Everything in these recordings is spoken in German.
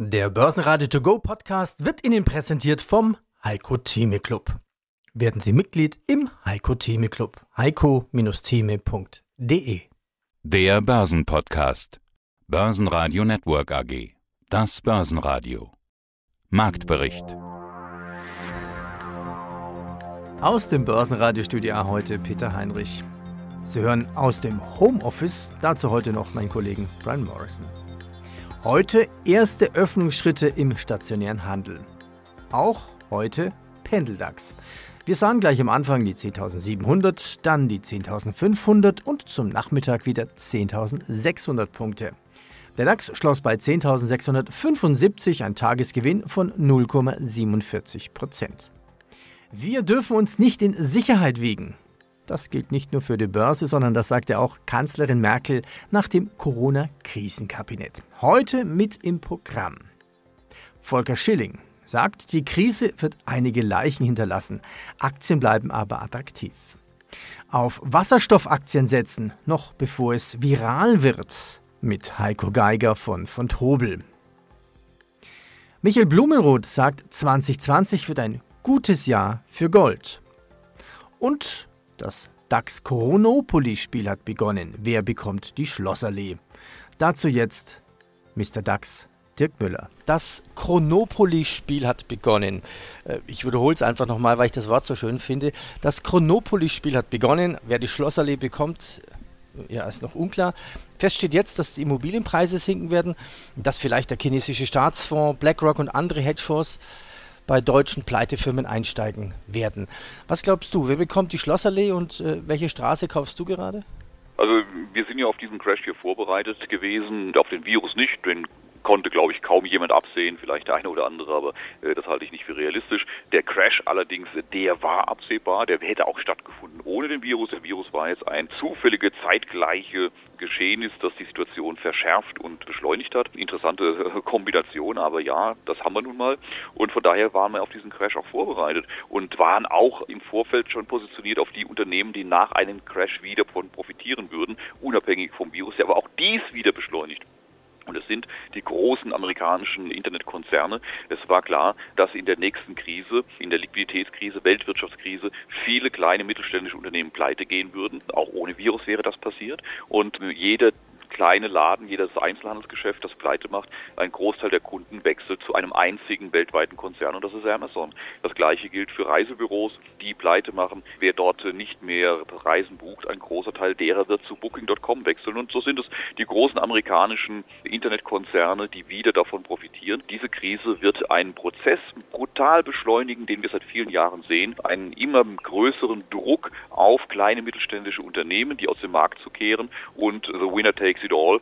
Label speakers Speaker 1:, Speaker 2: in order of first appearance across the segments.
Speaker 1: Der Börsenradio To Go Podcast wird Ihnen präsentiert vom Heiko Theme Club. Werden Sie Mitglied im Heiko Theme Club. heiko-theme.de
Speaker 2: Der Börsenpodcast. Börsenradio Network AG. Das Börsenradio. Marktbericht.
Speaker 1: Aus dem Börsenradiostudio heute Peter Heinrich. Sie hören aus dem Homeoffice, dazu heute noch meinen Kollegen Brian Morrison. Heute erste Öffnungsschritte im stationären Handel. Auch heute Pendeldax. Wir sahen gleich am Anfang die 10.700, dann die 10.500 und zum Nachmittag wieder 10.600 Punkte. Der DAX schloss bei 10.675, ein Tagesgewinn von 0,47 Prozent. Wir dürfen uns nicht in Sicherheit wiegen. Das gilt nicht nur für die Börse, sondern das sagte auch Kanzlerin Merkel nach dem Corona-Krisenkabinett. Heute mit im Programm. Volker Schilling sagt, die Krise wird einige Leichen hinterlassen. Aktien bleiben aber attraktiv. Auf Wasserstoffaktien setzen, noch bevor es viral wird, mit Heiko Geiger von von Tobel. Michael Blumenroth sagt, 2020 wird ein gutes Jahr für Gold. Und das DAX Coronopoly-Spiel hat begonnen. Wer bekommt die Schlossallee? Dazu jetzt Mr. DAX Dirk Müller. Das Chronopoly-Spiel hat begonnen. Äh, ich wiederhole es einfach nochmal, weil ich das Wort so schön finde. Das Chronopoly-Spiel hat begonnen. Wer die Schlossallee bekommt, äh, ja, ist noch unklar. Fest steht jetzt, dass die Immobilienpreise sinken werden, dass vielleicht der chinesische Staatsfonds, BlackRock und andere Hedgefonds bei deutschen Pleitefirmen einsteigen werden. Was glaubst du, wer bekommt die Schlossallee und äh, welche Straße kaufst du gerade?
Speaker 3: Also wir sind ja auf diesen Crash hier vorbereitet gewesen, auf den Virus nicht, den konnte, glaube ich, kaum jemand absehen, vielleicht der eine oder andere, aber äh, das halte ich nicht für realistisch. Der Crash allerdings, der war absehbar, der hätte auch stattgefunden ohne den Virus. Der Virus war jetzt ein zufällige, zeitgleiche Geschehen ist, das die Situation verschärft und beschleunigt hat. Interessante äh, Kombination, aber ja, das haben wir nun mal. Und von daher waren wir auf diesen Crash auch vorbereitet und waren auch im Vorfeld schon positioniert auf die Unternehmen, die nach einem Crash wieder von profitieren würden, unabhängig vom Virus, der aber auch dies wieder beschleunigt. Und es sind die großen amerikanischen Internetkonzerne. Es war klar, dass in der nächsten Krise, in der Liquiditätskrise, Weltwirtschaftskrise, viele kleine mittelständische Unternehmen pleite gehen würden. Auch ohne Virus wäre das passiert. Und jeder kleine Laden, jedes Einzelhandelsgeschäft, das pleite macht, ein Großteil der Kunden wechselt zu einem einzigen weltweiten Konzern und das ist Amazon. Das gleiche gilt für Reisebüros, die pleite machen. Wer dort nicht mehr Reisen bucht, ein großer Teil derer wird zu Booking.com wechseln und so sind es die großen amerikanischen Internetkonzerne, die wieder davon profitieren. Diese Krise wird einen Prozess brutal beschleunigen, den wir seit vielen Jahren sehen, einen immer größeren Druck auf kleine mittelständische Unternehmen, die aus dem Markt zu kehren und the winner takes takes it all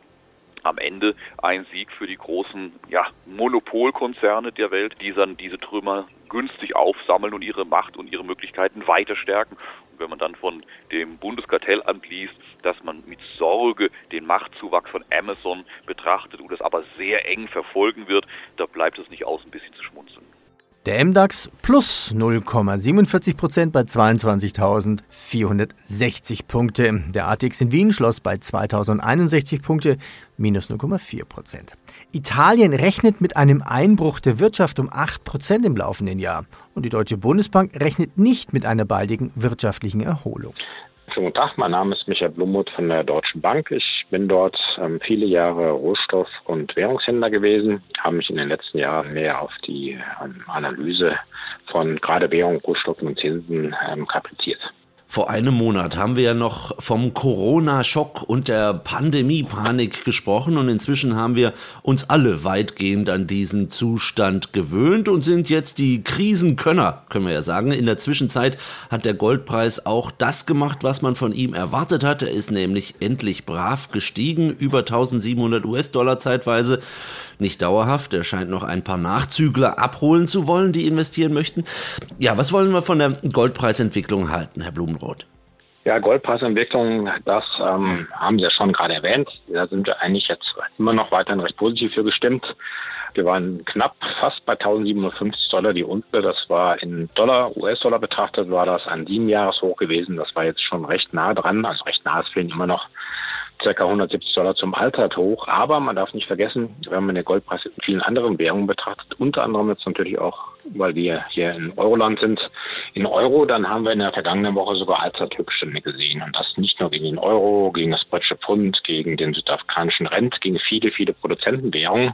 Speaker 3: am Ende ein Sieg für die großen ja, Monopolkonzerne der Welt, die dann diese Trümmer günstig aufsammeln und ihre Macht und ihre Möglichkeiten weiter stärken. Und wenn man dann von dem Bundeskartellamt liest, dass man mit Sorge den Machtzuwachs von Amazon betrachtet und es aber sehr eng verfolgen wird, da bleibt es nicht aus, ein bisschen zu schmunzeln.
Speaker 1: Der MDAX plus 0,47 Prozent bei 22.460 Punkte. Der ATX in Wien schloss bei 2.061 Punkte, minus 0,4 Prozent. Italien rechnet mit einem Einbruch der Wirtschaft um 8 Prozent im laufenden Jahr. Und die Deutsche Bundesbank rechnet nicht mit einer baldigen wirtschaftlichen Erholung.
Speaker 4: Schönen guten Tag, mein Name ist Michael Blumuth von der Deutschen Bank. Ich bin dort ähm, viele Jahre Rohstoff- und Währungshändler gewesen, habe mich in den letzten Jahren mehr auf die ähm, Analyse von gerade Währung, Rohstoffen und Zinsen ähm, kapriziert.
Speaker 5: Vor einem Monat haben wir ja noch vom Corona-Schock und der Pandemie-Panik gesprochen und inzwischen haben wir uns alle weitgehend an diesen Zustand gewöhnt und sind jetzt die Krisenkönner, können wir ja sagen. In der Zwischenzeit hat der Goldpreis auch das gemacht, was man von ihm erwartet hat. Er ist nämlich endlich brav gestiegen, über 1700 US-Dollar zeitweise nicht dauerhaft. Er scheint noch ein paar Nachzügler abholen zu wollen, die investieren möchten. Ja, was wollen wir von der Goldpreisentwicklung halten, Herr Blumenroth?
Speaker 4: Ja, Goldpreisentwicklung, das ähm, haben Sie ja schon gerade erwähnt. Da sind wir eigentlich jetzt immer noch weiterhin recht positiv für gestimmt. Wir waren knapp fast bei 1750 Dollar die Unte. Das war in Dollar, US-Dollar betrachtet, war das ein sieben Jahreshoch gewesen. Das war jetzt schon recht nah dran. Also recht nah für ihn immer noch ca. 170 Dollar zum Allzeit hoch. Aber man darf nicht vergessen, wenn man den Goldpreis in vielen anderen Währungen betrachtet, unter anderem jetzt natürlich auch, weil wir hier in Euroland sind, in Euro, dann haben wir in der vergangenen Woche sogar Allzeithöchststände gesehen. Und das nicht nur gegen den Euro, gegen das britische Pfund, gegen den südafrikanischen Rent, gegen viele, viele Produzentenwährungen.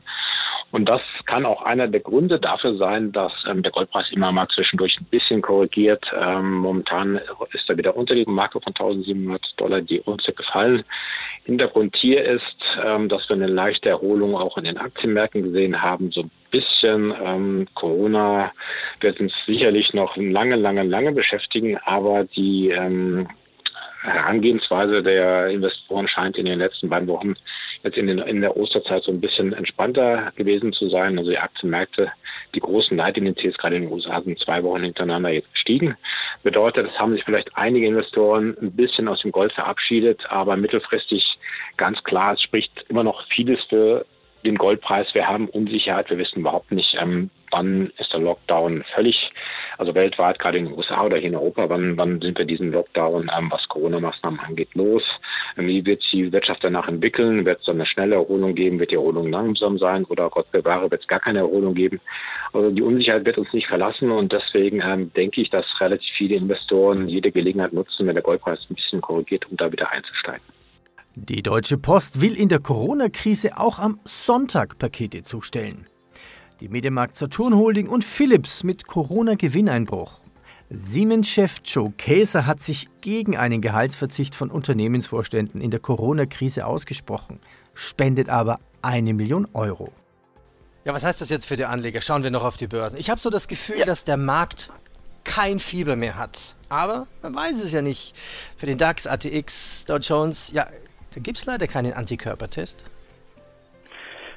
Speaker 4: Und das kann auch einer der Gründe dafür sein, dass ähm, der Goldpreis immer mal zwischendurch ein bisschen korrigiert. Ähm, momentan ist er wieder unter die Marke von 1700 Dollar die Unze gefallen. Hintergrund hier ist, ähm, dass wir eine leichte Erholung auch in den Aktienmärkten gesehen haben. So ein bisschen ähm, Corona wird uns sicherlich noch lange, lange, lange beschäftigen, aber die ähm, Herangehensweise der Investoren scheint in den letzten beiden Wochen jetzt in, den, in der Osterzeit so ein bisschen entspannter gewesen zu sein. Also die Aktienmärkte, die großen Leitindizes gerade in den USA sind zwei Wochen hintereinander jetzt gestiegen. Bedeutet, es haben sich vielleicht einige Investoren ein bisschen aus dem Gold verabschiedet, aber mittelfristig ganz klar, es spricht immer noch vieles für den Goldpreis. Wir haben Unsicherheit. Wir wissen überhaupt nicht, ähm, wann ist der Lockdown völlig, also weltweit, gerade in den USA oder hier in Europa, wann, wann sind wir diesen Lockdown, ähm, was Corona-Maßnahmen angeht, los? Wie wird die Wirtschaft danach entwickeln? Wird es eine schnelle Erholung geben? Wird die Erholung langsam sein? Oder Gott bewahre, wird es gar keine Erholung geben? Also die Unsicherheit wird uns nicht verlassen und deswegen ähm, denke ich, dass relativ viele Investoren jede Gelegenheit nutzen, wenn der Goldpreis ein bisschen korrigiert, um da wieder einzusteigen.
Speaker 1: Die Deutsche Post will in der Corona-Krise auch am Sonntag Pakete zustellen. Die Medienmarkt Saturn Holding und Philips mit Corona-Gewinneinbruch. Siemens-Chef Joe Käser hat sich gegen einen Gehaltsverzicht von Unternehmensvorständen in der Corona-Krise ausgesprochen, spendet aber eine Million Euro. Ja, was heißt das jetzt für die Anleger? Schauen wir noch auf die Börsen. Ich habe so das Gefühl, ja. dass der Markt kein Fieber mehr hat. Aber man weiß es ja nicht. Für den DAX, ATX, Dow Jones, ja, da gibt es leider keinen Antikörpertest.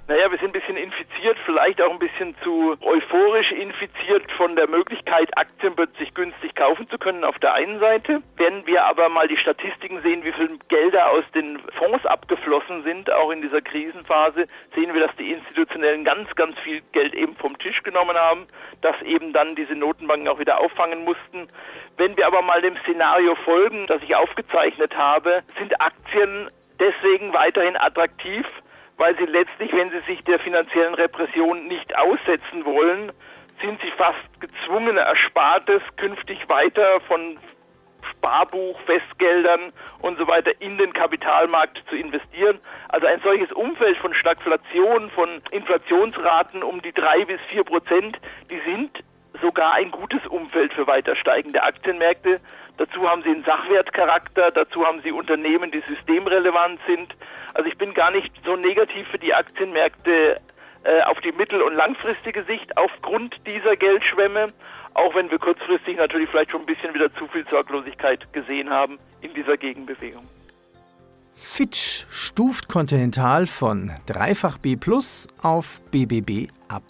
Speaker 6: Naja, wir sind ein bisschen infiziert, vielleicht auch ein bisschen zu euphorisch infiziert von der Möglichkeit, Aktien plötzlich günstig kaufen zu können auf der einen Seite. Wenn wir aber mal die Statistiken sehen, wie viel Gelder aus den Fonds abgeflossen sind, auch in dieser Krisenphase, sehen wir, dass die Institutionellen ganz, ganz viel Geld eben vom Tisch genommen haben, das eben dann diese Notenbanken auch wieder auffangen mussten. Wenn wir aber mal dem Szenario folgen, das ich aufgezeichnet habe, sind Aktien deswegen weiterhin attraktiv, weil sie letztlich, wenn sie sich der finanziellen Repression nicht aussetzen wollen, sind sie fast gezwungen, Erspartes künftig weiter von Sparbuch, Festgeldern und so weiter in den Kapitalmarkt zu investieren. Also ein solches Umfeld von Stagflation, von Inflationsraten um die drei bis vier Prozent, die sind sogar ein gutes Umfeld für weiter steigende Aktienmärkte. Dazu haben sie einen Sachwertcharakter, dazu haben sie Unternehmen, die systemrelevant sind. Also ich bin gar nicht so negativ für die Aktienmärkte äh, auf die mittel- und langfristige Sicht aufgrund dieser Geldschwemme, auch wenn wir kurzfristig natürlich vielleicht schon ein bisschen wieder zu viel Sorglosigkeit gesehen haben in dieser Gegenbewegung.
Speaker 1: Fitch stuft Continental von dreifach B plus auf BBB ab.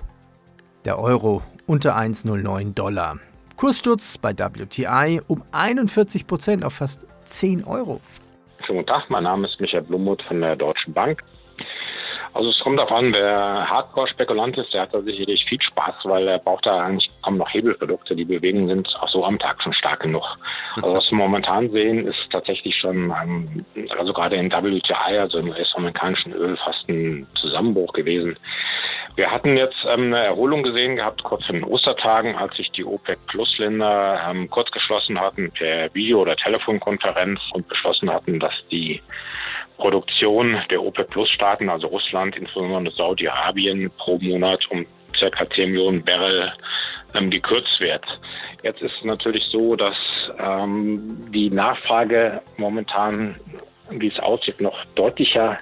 Speaker 1: Der Euro unter 1,09 Dollar. Kurssturz bei WTI um 41 Prozent auf fast 10 Euro.
Speaker 4: Schönen guten Tag, mein Name ist Michael Blummuth von der Deutschen Bank. Also es kommt darauf an, wer Hardcore-Spekulant ist, der hat da sicherlich viel Spaß, weil er braucht da eigentlich kaum noch Hebelprodukte. Die Bewegungen sind auch so am Tag schon stark genug. Also was wir momentan sehen, ist tatsächlich schon, also gerade in WTI, also im US-amerikanischen Öl, fast ein Zusammenbruch gewesen. Wir hatten jetzt ähm, eine Erholung gesehen gehabt, kurz in den Ostertagen, als sich die OPEC-Plus-Länder ähm, kurz geschlossen hatten per Video- oder Telefonkonferenz und beschlossen hatten, dass die Produktion der OPEC-Plus-Staaten, also Russland, insbesondere Saudi-Arabien, pro Monat um circa 10 Millionen Barrel ähm, gekürzt wird. Jetzt ist natürlich so, dass ähm, die Nachfrage momentan, wie es aussieht, noch deutlicher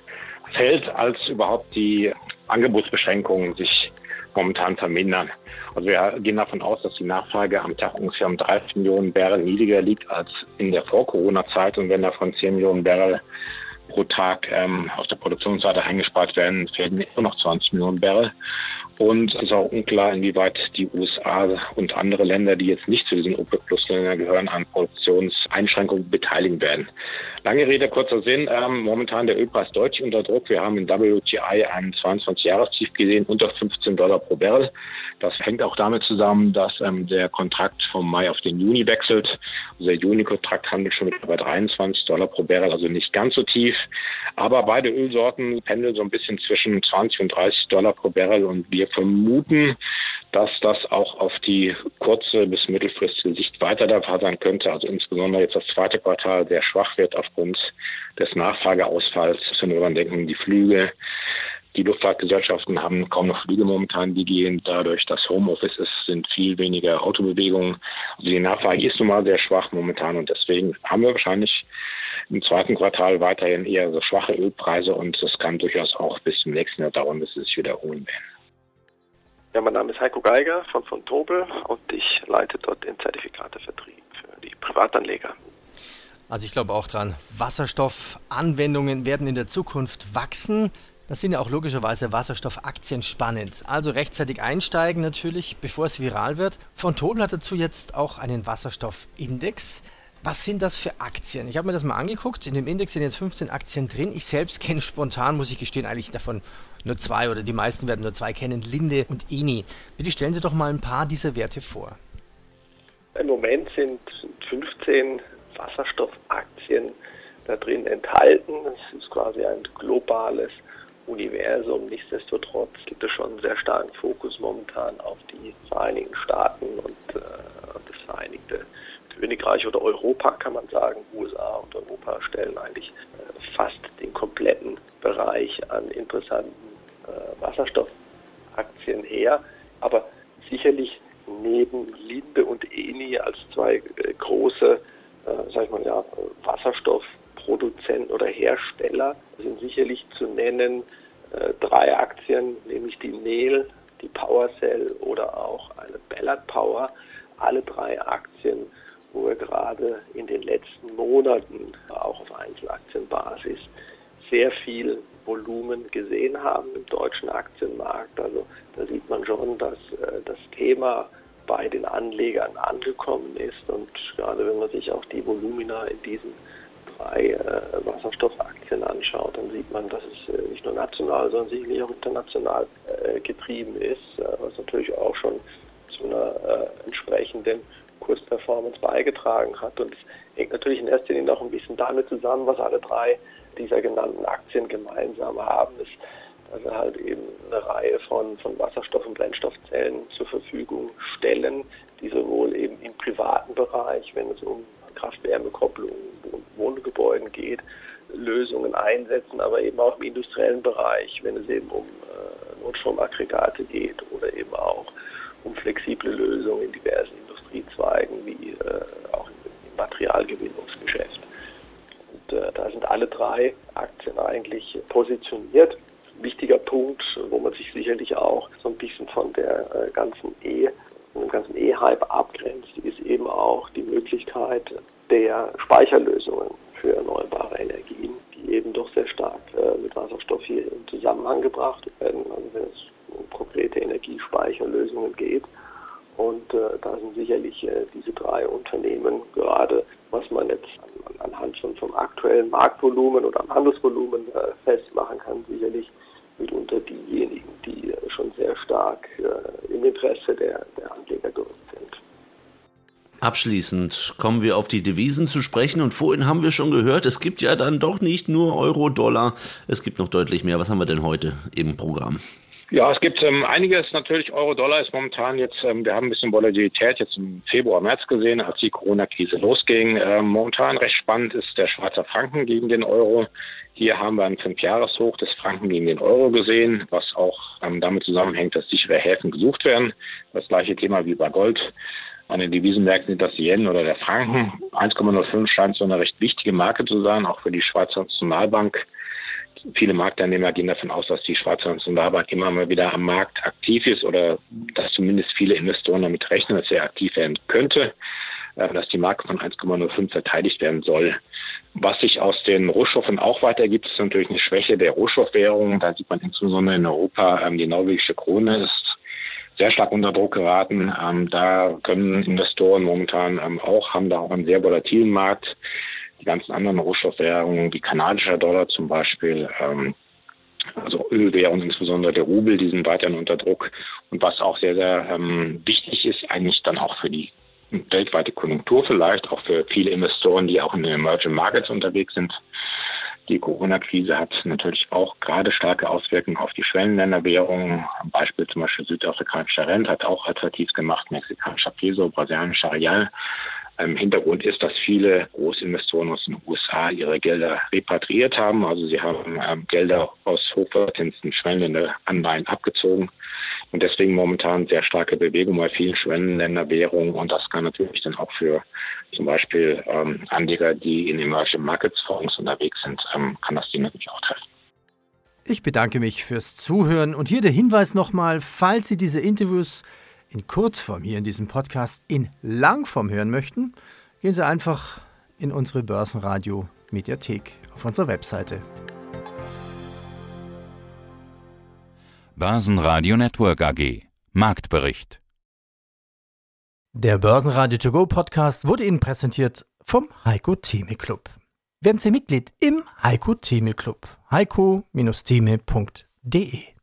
Speaker 4: fällt, als überhaupt die Angebotsbeschränkungen sich momentan vermindern. Also wir gehen davon aus, dass die Nachfrage am Tag ungefähr um 30 Millionen Barrel niedriger liegt als in der Vor-Corona-Zeit. Und wenn davon 10 Millionen Barrel pro Tag ähm, auf der Produktionsseite eingespart werden, fehlen immer noch 20 Millionen Barrel. Und es ist auch unklar, inwieweit die USA und andere Länder, die jetzt nicht zu diesen OPEC-Plus-Ländern gehören, an Produktionseinschränkungen beteiligen werden. Lange Rede, kurzer Sinn. Ähm, momentan der Ölpreis deutlich unter Druck. Wir haben in WTI einen 22-Jahrestief gesehen, unter 15 Dollar pro Barrel. Das hängt auch damit zusammen, dass ähm, der Kontrakt vom Mai auf den Juni wechselt. Also der Juni-Kontrakt handelt schon mit über 23 Dollar pro Barrel, also nicht ganz so tief. Aber beide Ölsorten pendeln so ein bisschen zwischen 20 und 30 Dollar pro Barrel und wir vermuten, dass das auch auf die kurze bis mittelfristige Sicht weiter der Fall sein könnte. Also insbesondere jetzt das zweite Quartal sehr schwach wird aufgrund des Nachfrageausfalls. Wenn wir daran denken, die Flüge, die Luftfahrtgesellschaften haben kaum noch Flüge momentan, die gehen. Dadurch, dass Homeoffice ist, sind viel weniger Autobewegungen. Also die Nachfrage ist nun mal sehr schwach momentan und deswegen haben wir wahrscheinlich im zweiten Quartal weiterhin eher so schwache Ölpreise und es kann durchaus auch bis zum nächsten Jahr dauern, bis sie sich wiederholen werden.
Speaker 7: Ja, mein Name ist Heiko Geiger von von Tobel und ich leite dort den Zertifikatevertrieb für die Privatanleger.
Speaker 1: Also ich glaube auch dran, Wasserstoffanwendungen werden in der Zukunft wachsen. Das sind ja auch logischerweise Wasserstoffaktien spannend. Also rechtzeitig einsteigen natürlich, bevor es viral wird. Von Tobel hat dazu jetzt auch einen Wasserstoffindex. Was sind das für Aktien? Ich habe mir das mal angeguckt. In dem Index sind jetzt 15 Aktien drin. Ich selbst kenne spontan, muss ich gestehen, eigentlich davon nur zwei oder die meisten werden nur zwei kennen, Linde und Eni. Bitte stellen Sie doch mal ein paar dieser Werte vor.
Speaker 7: Im Moment sind 15 Wasserstoffaktien da drin enthalten. Es ist quasi ein globales Universum. Nichtsdestotrotz gibt es schon einen sehr starken Fokus momentan auf die Vereinigten Staaten und äh, das Vereinigte Königreich oder Europa, kann man sagen. USA und Europa stellen eigentlich äh, fast den kompletten Bereich an interessanten Wasserstoffaktien her. Aber sicherlich neben Linde und Eni als zwei äh, große, äh, sag ich mal, ja, Wasserstoff Produzenten oder Hersteller sind sicherlich zu nennen äh, drei Aktien, nämlich die Nel, die PowerCell oder auch eine Ballard Power. Alle drei Aktien, wo wir gerade in den letzten Monaten auch auf Einzelaktienbasis sehr viel Volumen gesehen haben im deutschen Aktienmarkt. Also da sieht man schon, dass äh, das Thema bei den Anlegern angekommen ist und gerade wenn man sich auch die Volumina in diesen drei äh, Wasserstoffaktien anschaut, dann sieht man, dass es äh, nicht nur national, sondern sicherlich auch international getrieben ist, was natürlich auch schon zu einer entsprechenden Kursperformance beigetragen hat. Und es hängt natürlich in erster Linie auch ein bisschen damit zusammen, was alle drei dieser genannten Aktien gemeinsam haben, ist, dass wir halt eben eine Reihe von, von Wasserstoff- und Brennstoffzellen zur Verfügung stellen, die sowohl eben im privaten Bereich, wenn es um Kraft-Wärme-Kopplung Wohngebäuden geht, Lösungen einsetzen, aber eben auch im industriellen Bereich, wenn es eben um äh, Notstromaggregate geht oder eben auch um flexible Lösungen in diversen Industriezweigen wie äh, auch im Materialgewinnungsgeschäft. Äh, da sind alle drei Aktien eigentlich positioniert. Wichtiger Punkt, wo man sich sicherlich auch so ein bisschen von der äh, ganzen E, dem ganzen E-Hype abgrenzt, ist eben auch die Möglichkeit, der Speicherlösungen für erneuerbare Energien, die eben doch sehr stark äh, mit Wasserstoff hier in Zusammenhang gebracht werden, also wenn es um konkrete Energiespeicherlösungen geht. Und äh, da sind sicherlich äh, diese drei Unternehmen gerade, was man jetzt an, anhand schon vom aktuellen Marktvolumen oder am Handelsvolumen äh, festmachen kann, sicherlich mitunter diejenigen, die äh, schon sehr stark äh, im Interesse der, der Anleger gerückt sind.
Speaker 5: Abschließend kommen wir auf die Devisen zu sprechen und vorhin haben wir schon gehört, es gibt ja dann doch nicht nur Euro, Dollar, es gibt noch deutlich mehr. Was haben wir denn heute im Programm?
Speaker 4: Ja, es gibt ähm, einiges natürlich. Euro-Dollar ist momentan jetzt, ähm, wir haben ein bisschen Volatilität jetzt im Februar, März gesehen, als die Corona-Krise losging. Ähm, momentan recht spannend ist der Schweizer Franken gegen den Euro. Hier haben wir einen Fünfjahreshoch des Franken gegen den Euro gesehen, was auch ähm, damit zusammenhängt, dass sichere Häfen gesucht werden. Das gleiche Thema wie bei Gold. An den Devisenmärkten sind das Yen oder der Franken. 1,05 scheint so eine recht wichtige Marke zu sein, auch für die Schweizer Nationalbank. Viele Marktteilnehmer gehen davon aus, dass die Schweizer Nationalbank immer mal wieder am Markt aktiv ist oder dass zumindest viele Investoren damit rechnen, dass er aktiv werden könnte, äh, dass die Marke von 1,05 verteidigt werden soll. Was sich aus den Rohstoffen auch weiter gibt, ist natürlich eine Schwäche der Rohstoffwährung. Da sieht man insbesondere in Europa, ähm, die norwegische Krone ist sehr stark unter Druck geraten. Ähm, da können Investoren momentan ähm, auch, haben da auch einen sehr volatilen Markt. Die ganzen anderen Rohstoffwährungen, wie kanadischer Dollar zum Beispiel, ähm, also Ölwährungen, insbesondere der Rubel, die sind weiterhin unter Druck. Und was auch sehr, sehr ähm, wichtig ist, eigentlich dann auch für die weltweite Konjunktur vielleicht, auch für viele Investoren, die auch in den Emerging Markets unterwegs sind, die Corona-Krise hat natürlich auch gerade starke Auswirkungen auf die Schwellenländerwährungen. Ein Beispiel zum Beispiel südafrikanischer Rent hat auch attraktiv gemacht, mexikanischer Peso, brasilianischer Real. Ähm, Hintergrund ist, dass viele Großinvestoren aus den USA ihre Gelder repatriiert haben. Also sie haben ähm, Gelder aus hochverzinsten Schwellenländeranleihen abgezogen und deswegen momentan sehr starke Bewegung bei vielen Schwellenländerwährungen und das kann natürlich dann auch für zum Beispiel ähm, Anleger, die in Emerging Markets Fonds unterwegs sind, ähm, kann das die natürlich auch treffen.
Speaker 1: Ich bedanke mich fürs Zuhören und hier der Hinweis nochmal, falls Sie diese Interviews in Kurzform hier in diesem Podcast in Langform hören möchten, gehen Sie einfach in unsere Börsenradio Mediathek auf unserer Webseite.
Speaker 2: Börsenradio Network AG Marktbericht
Speaker 1: Der Börsenradio To Go Podcast wurde Ihnen präsentiert vom Heiko Theme Club. Werden Sie Mitglied im Heiko Theme Club. heiko-theme.de